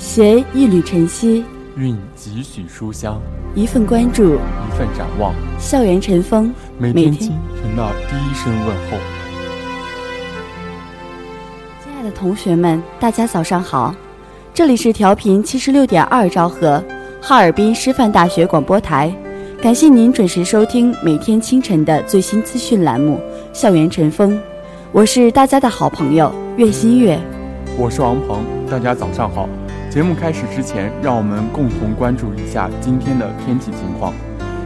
携一缕晨曦，蕴几许书香，一份关注，一份展望。校园晨风，每天清晨的第一声问候。亲爱的同学们，大家早上好，这里是调频七十六点二兆赫，哈尔滨师范大学广播台。感谢您准时收听每天清晨的最新资讯栏目《校园晨风》，我是大家的好朋友岳新月，我是王鹏，大家早上好。节目开始之前，让我们共同关注一下今天的天气情况。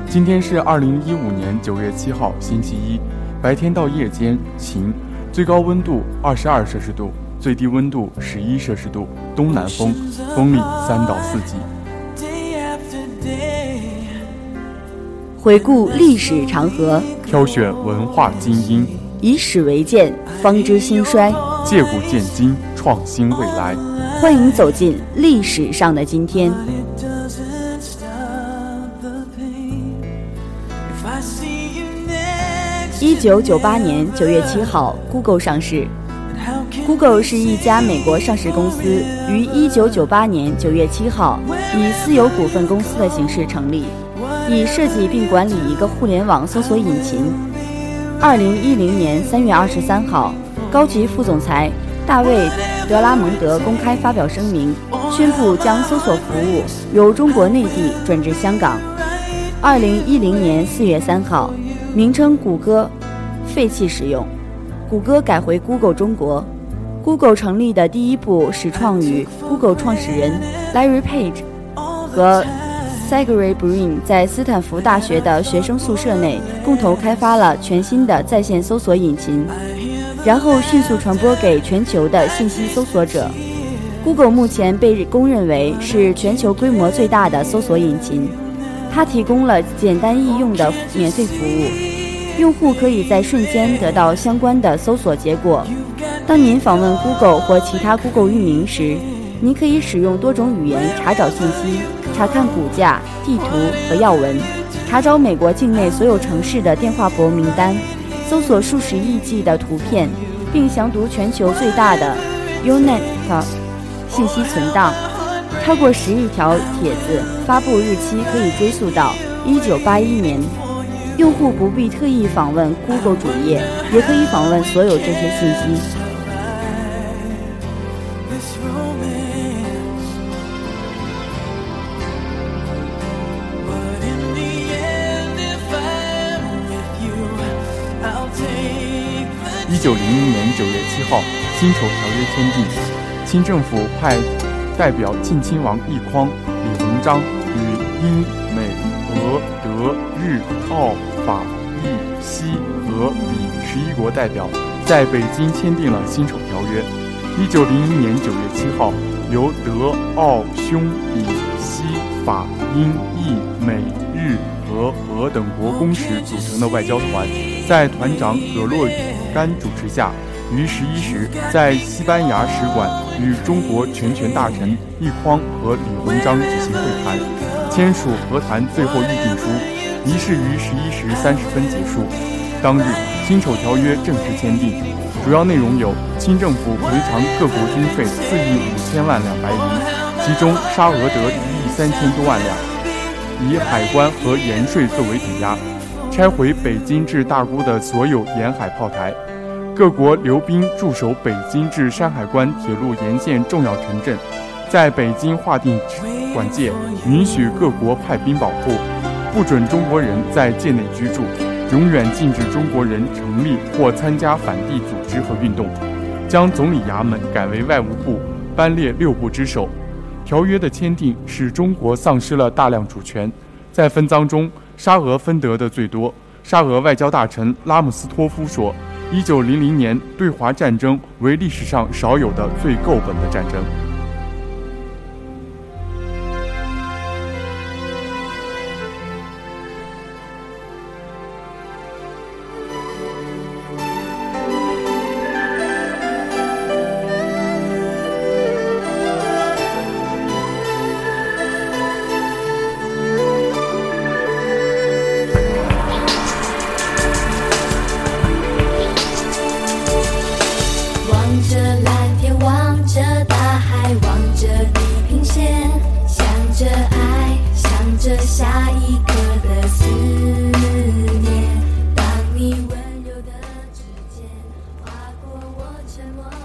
今天是二零一五年九月七号，星期一，白天到夜间晴，最高温度二十二摄氏度，最低温度十一摄氏度，东南风，风力三到四级。回顾历史长河，挑选文化精英，以史为鉴，方知兴衰；借古鉴今，创新未来。欢迎走进历史上的今天。一九九八年九月七号，Google 上市。Google 是一家美国上市公司，于一九九八年九月七号以私有股份公司的形式成立。以设计并管理一个互联网搜索引擎。二零一零年三月二十三号，高级副总裁大卫·德拉蒙德公开发表声明，宣布将搜索服务由中国内地转至香港。二零一零年四月三号，名称谷歌废弃使用，谷歌改回 Google 中国。Google 成立的第一部始创于 Google 创始人 Larry Page 和。Sergey Brin 在斯坦福大学的学生宿舍内共同开发了全新的在线搜索引擎，然后迅速传播给全球的信息搜索者。Google 目前被公认为是全球规模最大的搜索引擎，它提供了简单易用的免费服务，用户可以在瞬间得到相关的搜索结果。当您访问 Google 或其他 Google 域名时，您可以使用多种语言查找信息。查看股价、地图和要闻，查找美国境内所有城市的电话簿名单，搜索数十亿计的图片，并详读全球最大的 Unet 信息存档。超过十亿条帖子发布日期可以追溯到一九八一年。用户不必特意访问 Google 主页，也可以访问所有这些信息。九零一年九月七号，辛丑条约签订，清政府派代表晋亲王奕匡、李鸿章与英、美、俄、德、日、澳、法、意、西、俄、比十一国代表在北京签订了辛丑条约。一九零一年九月七号，由德、奥、匈、比、西、法、英、意、美、日、俄、俄等国公使组成的外交团，在团长葛洛甘主持下，于十一时在西班牙使馆与中国全权大臣奕匡和李鸿章举行会谈，签署和谈最后议定书。仪式于十一时三十分结束。当日，辛丑条约正式签订，主要内容有：清政府赔偿各国军费四亿五千万两白银，其中沙俄得一亿三千多万两，以海关和盐税作为抵押。拆毁北京至大沽的所有沿海炮台，各国留兵驻守北京至山海关铁路沿线重要城镇，在北京划定管界，允许各国派兵保护，不准中国人在界内居住，永远禁止中国人成立或参加反帝组织和运动，将总理衙门改为外务部，班列六部之首。条约的签订使中国丧失了大量主权，在分赃中。沙俄分得的最多。沙俄外交大臣拉姆斯托夫说：“一九零零年对华战争为历史上少有的最够本的战争。”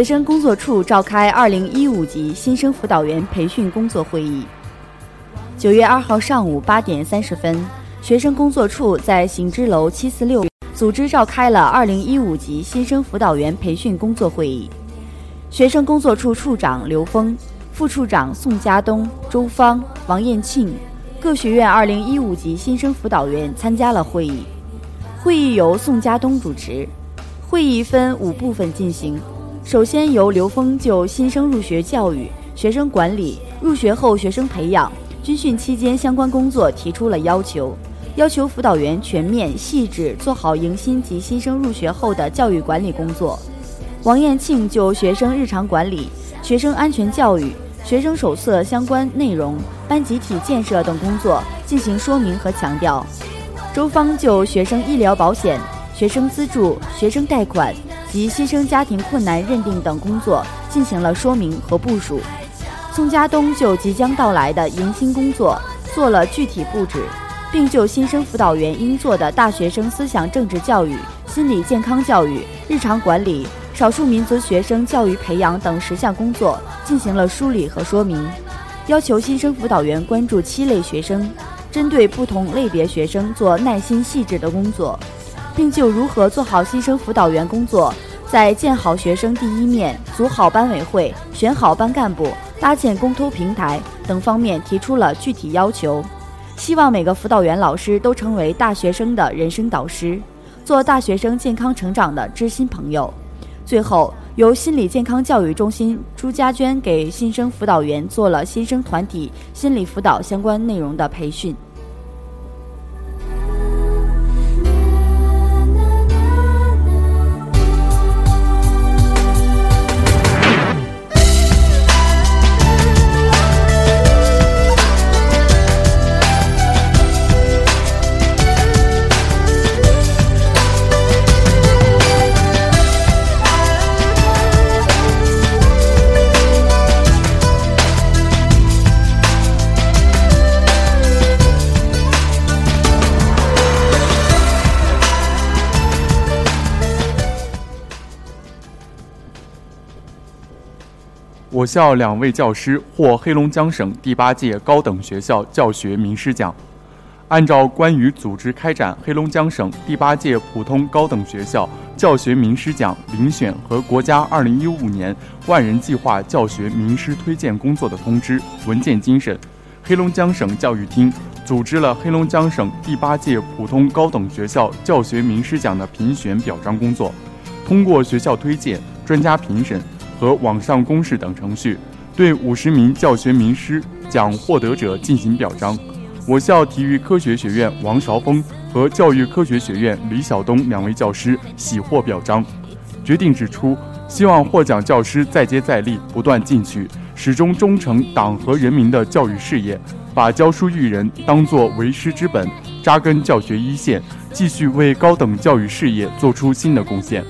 学生工作处召开二零一五级新生辅导员培训工作会议。九月二号上午八点三十分，学生工作处在行知楼七四六组织召开了二零一五级新生辅导员培训工作会议。学生工作处处长刘峰、副处长宋家东、周芳、王艳庆，各学院二零一五级新生辅导员参加了会议。会议由宋家东主持。会议分五部分进行。首先，由刘峰就新生入学教育、学生管理、入学后学生培养、军训期间相关工作提出了要求，要求辅导员全面细致做好迎新及新生入学后的教育管理工作。王艳庆就学生日常管理、学生安全教育、学生手册相关内容、班集体建设等工作进行说明和强调。周芳就学生医疗保险、学生资助、学生贷款。及新生家庭困难认定等工作进行了说明和部署。宋家东就即将到来的迎新工作做了具体布置，并就新生辅导员应做的大学生思想政治教育、心理健康教育、日常管理、少数民族学生教育培养等十项工作进行了梳理和说明，要求新生辅导员关注七类学生，针对不同类别学生做耐心细致的工作。并就如何做好新生辅导员工作，在建好学生第一面、组好班委会、选好班干部、搭建公偷平台等方面提出了具体要求。希望每个辅导员老师都成为大学生的人生导师，做大学生健康成长的知心朋友。最后，由心理健康教育中心朱家娟给新生辅导员做了新生团体心理辅导相关内容的培训。我校两位教师获黑龙江省第八届高等学校教学名师奖。按照关于组织开展黑龙江省第八届普通高等学校教学名师奖遴选和国家2015年万人计划教学名师推荐工作的通知文件精神，黑龙江省教育厅组织了黑龙江省第八届普通高等学校教学名师奖的评选表彰工作，通过学校推荐、专家评审。和网上公示等程序，对五十名教学名师奖获得者进行表彰。我校体育科学学院王韶峰和教育科学学院李晓东两位教师喜获表彰。决定指出，希望获奖教师再接再厉，不断进取，始终忠诚党和人民的教育事业，把教书育人当作为师之本，扎根教学一线，继续为高等教育事业做出新的贡献。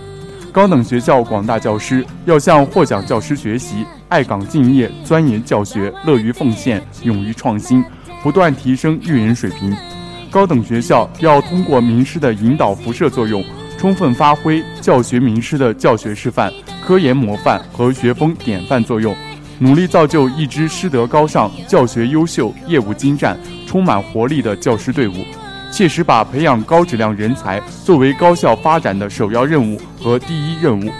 高等学校广大教师要向获奖教师学习，爱岗敬业、钻研教学、乐于奉献、勇于创新，不断提升育人水平。高等学校要通过名师的引导辐射作用，充分发挥教学名师的教学示范、科研模范和学风典范作用，努力造就一支师德高尚、教学优秀、业务精湛、充满活力的教师队伍。切实把培养高质量人才作为高校发展的首要任务和第一任务，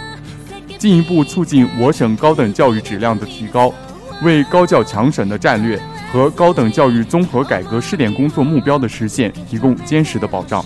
进一步促进我省高等教育质量的提高，为高教强省的战略和高等教育综合改革试点工作目标的实现提供坚实的保障。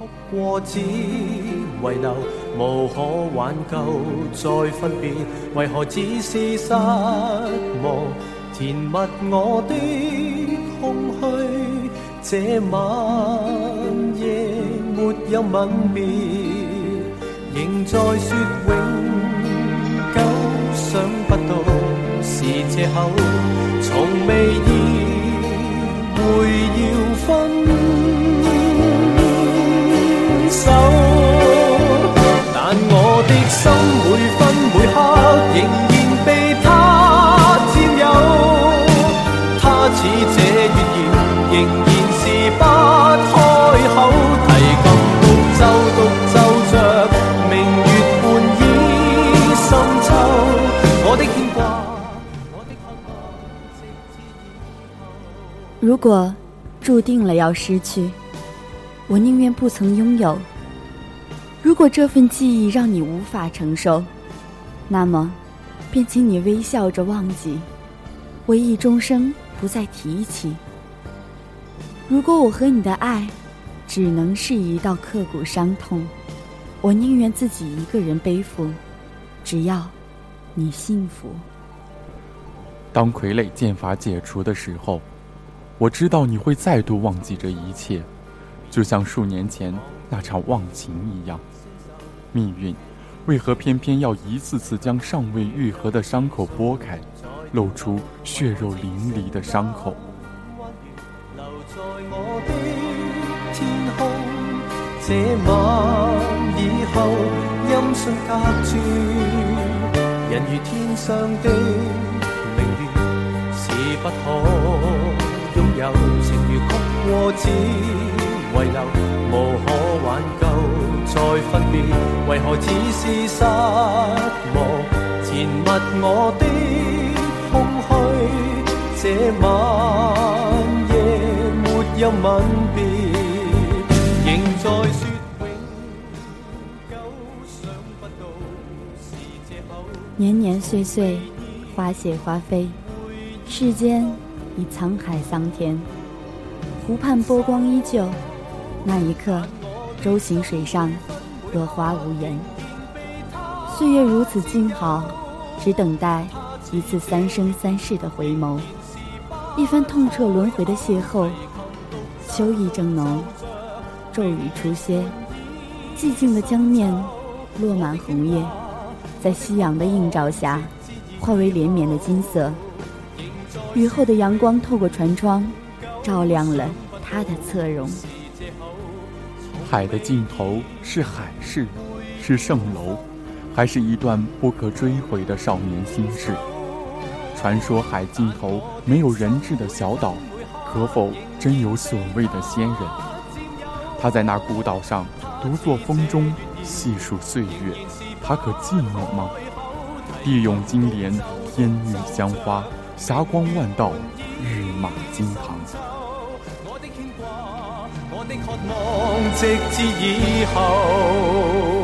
哭。过只遗留，无可挽救再分别，为何只是失望？填密我的空虚，这晚夜没有吻别，仍在说永久，想不到是借口，从未意会要分。手，但我的心每分每刻仍然被他占有。他似这月圆，仍然是不开口。提琴独奏独奏着，明月半倚深秋。我的牵挂，我的渴望，直至以后。如果注定了要失去。我宁愿不曾拥有。如果这份记忆让你无法承受，那么，便请你微笑着忘记，回忆终生不再提起。如果我和你的爱，只能是一道刻骨伤痛，我宁愿自己一个人背负，只要你幸福。当傀儡剑法解除的时候，我知道你会再度忘记这一切。就像数年前那场忘情一样，命运为何偏偏要一次次将尚未愈合的伤口拨开，露出血肉淋漓的伤口？留在我的天空，这晚以后音讯隔绝，人如天上的明月，是不可拥有，情如曲过只。遗留无可挽救，再分别，为何只是失望？填密我的空虚，这晚夜没有吻别，仍在说永久，想不到是借口。年年岁岁，花谢花飞，世间已沧海桑田，湖畔波光依旧。那一刻，舟行水上，落花无言。岁月如此静好，只等待一次三生三世的回眸，一番痛彻轮回的邂逅。秋意正浓，骤雨初歇，寂静的江面落满红叶，在夕阳的映照下，化为连绵的金色。雨后的阳光透过船窗，照亮了他的侧容。海的尽头是海市，是蜃楼，还是一段不可追回的少年心事？传说海尽头没有人质的小岛，可否真有所谓的仙人？他在那孤岛上独坐风中，细数岁月，他可寂寞吗？地涌金莲，天女香花，霞光万道，日马金堂。的渴望，直至以后。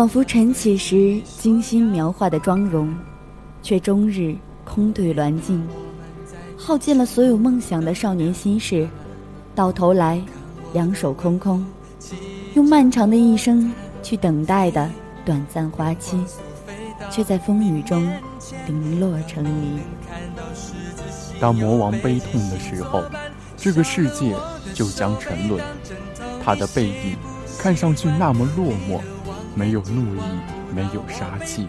仿佛晨起时精心描画的妆容，却终日空对鸾镜，耗尽了所有梦想的少年心事，到头来两手空空，用漫长的一生去等待的短暂花期，却在风雨中零落成泥。当魔王悲痛的时候，这个世界就将沉沦。他的背影看上去那么落寞，没有怒意，没有杀气，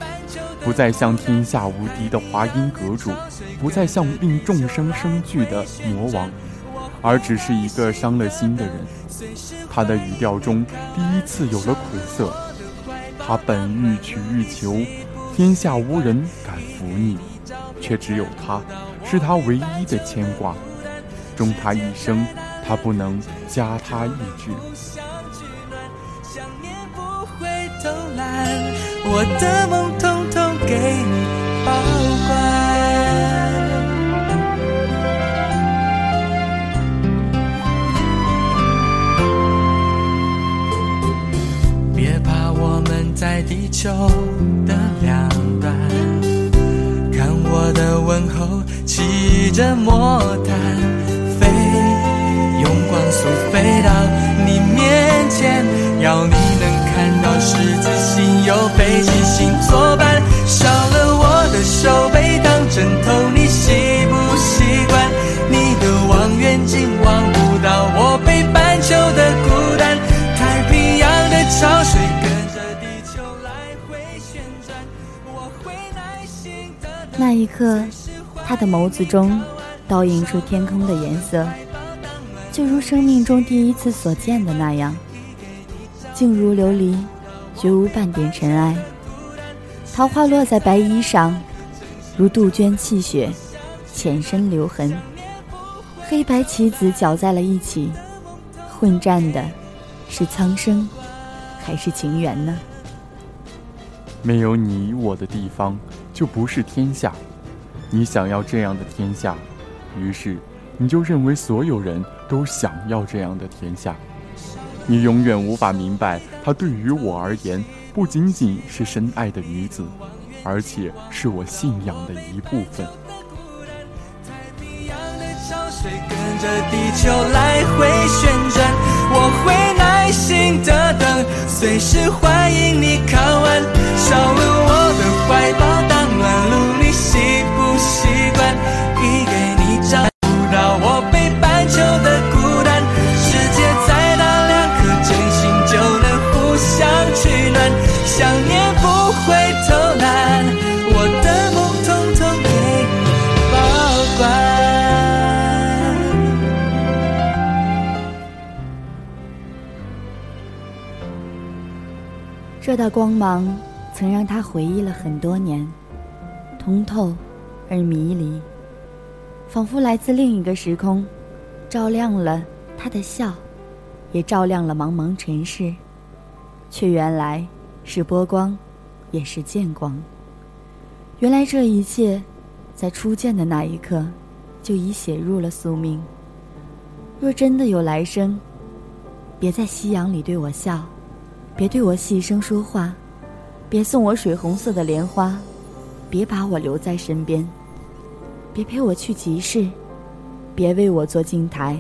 不再像天下无敌的华阴阁主，不再像令众生生惧的魔王，而只是一个伤了心的人。他的语调中第一次有了苦涩。他本欲取欲求，天下无人敢服你，却只有他。是他唯一的牵挂，终他一生，他不能加他一志。我的梦统统给你保管。别怕，我们在地球的两端，看我的问候。骑着魔毯北极星作伴。少了我的手背当枕头，你习不习惯？你的望远镜望不到我北半球的孤单。太平洋的潮水跟着地球来回旋转，我会耐心的。那一刻。他的眸子中倒映出天空的颜色，就如生命中第一次所见的那样，静如琉璃，绝无半点尘埃。桃花落在白衣上，如杜鹃泣血，浅深留痕。黑白棋子搅在了一起，混战的是苍生，还是情缘呢？没有你我的地方，就不是天下。你想要这样的天下，于是你就认为所有人都想要这样的天下。你永远无法明白，他对于我而言，不仅仅是深爱的女子，而且是我信仰的一部分。跟着地球来回旋转，我会耐心的等，随时欢迎你靠岸。少了我的怀抱当暖炉。你习不习惯？这道光芒曾让他回忆了很多年。通透而迷离，仿佛来自另一个时空，照亮了他的笑，也照亮了茫茫尘世，却原来是波光，也是剑光。原来这一切，在初见的那一刻，就已写入了宿命。若真的有来生，别在夕阳里对我笑，别对我细声说话，别送我水红色的莲花，别把我留在身边，别陪我去集市，别为我做镜台。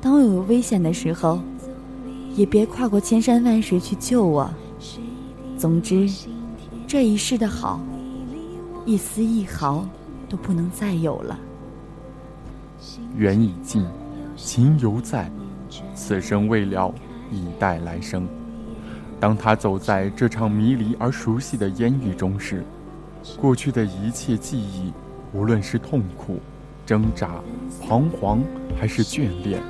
当我有危险的时候，也别跨过千山万水去救我。总之，这一世的好，一丝一毫都不能再有了。缘已尽，情犹在，此生未了，以待来生。当他走在这场迷离而熟悉的烟雨中时，过去的一切记忆，无论是痛苦、挣扎、彷徨，还是眷恋、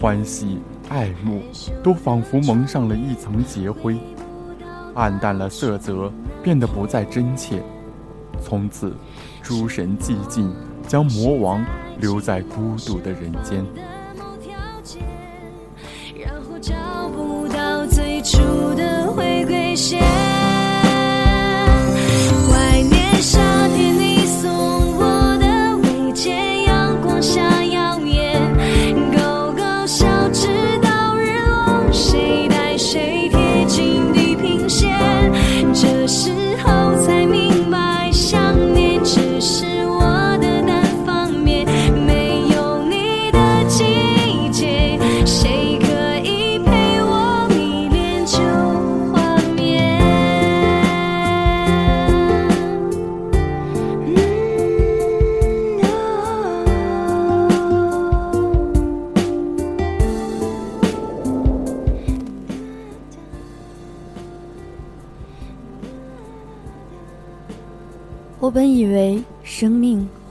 欢喜、爱慕，都仿佛蒙上了一层劫灰，暗淡了色泽，变得不再真切。从此，诸神寂静，将魔王留在孤独的人间。住的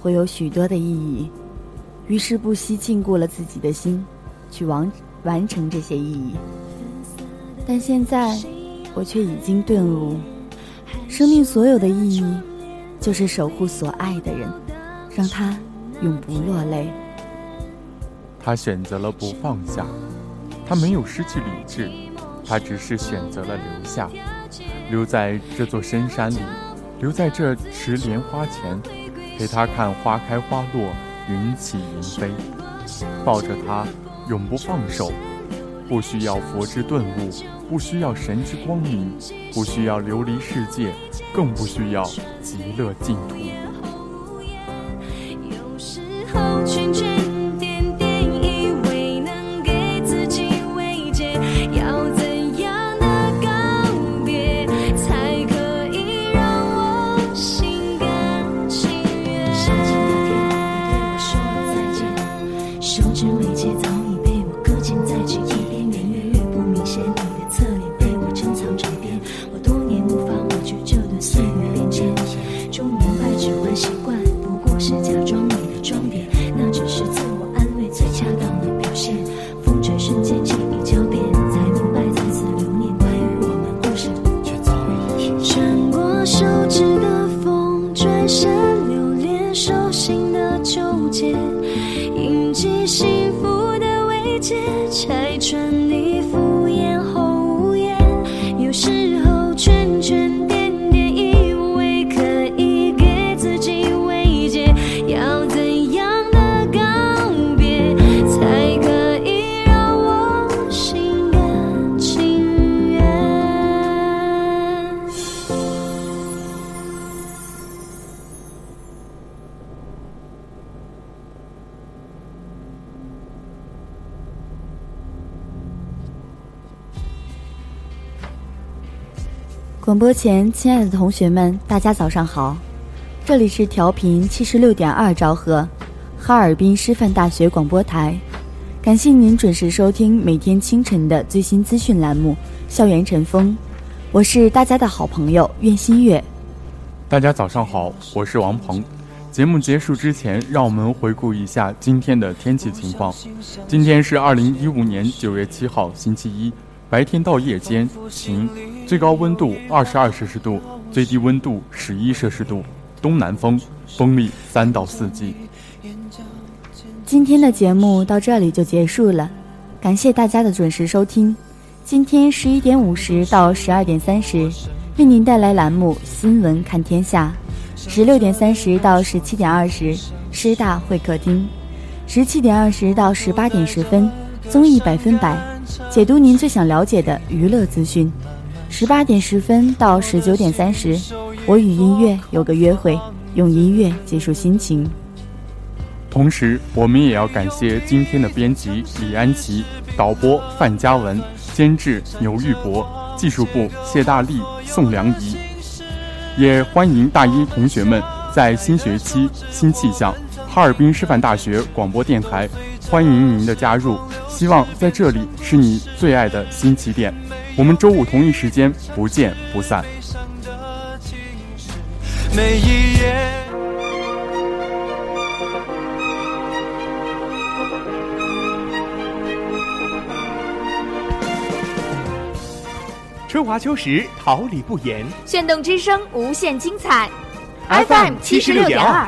会有许多的意义，于是不惜禁锢了自己的心，去完完成这些意义。但现在，我却已经顿悟，生命所有的意义，就是守护所爱的人，让他永不落泪。他选择了不放下，他没有失去理智，他只是选择了留下，留在这座深山里。留在这池莲花前，陪他看花开花落，云起云飞，抱着他永不放手。不需要佛之顿悟，不需要神之光明，不需要琉璃世界，更不需要极乐净土。播前，亲爱的同学们，大家早上好！这里是调频七十六点二兆赫，哈尔滨师范大学广播台。感谢您准时收听每天清晨的最新资讯栏目《校园晨风》，我是大家的好朋友苑新月。大家早上好，我是王鹏。节目结束之前，让我们回顾一下今天的天气情况。今天是二零一五年九月七号，星期一。白天到夜间晴，最高温度二十二摄氏度，最低温度十一摄氏度，东南风，风力三到四级。今天的节目到这里就结束了，感谢大家的准时收听。今天十一点五十到十二点三十，为您带来栏目《新闻看天下》；十六点三十到十七点二十，师大会客厅；十七点二十到十八点十分，综艺百分百。解读您最想了解的娱乐资讯。十八点十分到十九点三十，我与音乐有个约会，用音乐结束心情。同时，我们也要感谢今天的编辑李安琪、导播范嘉文、监制牛玉博、技术部谢大力、宋良仪。也欢迎大一同学们在新学期新气象，哈尔滨师范大学广播电台，欢迎您的加入。希望在这里是你最爱的新起点。我们周五同一时间不见不散。每一夜。春华秋实，桃李不言。炫动之声，无限精彩。FM 七十六点二。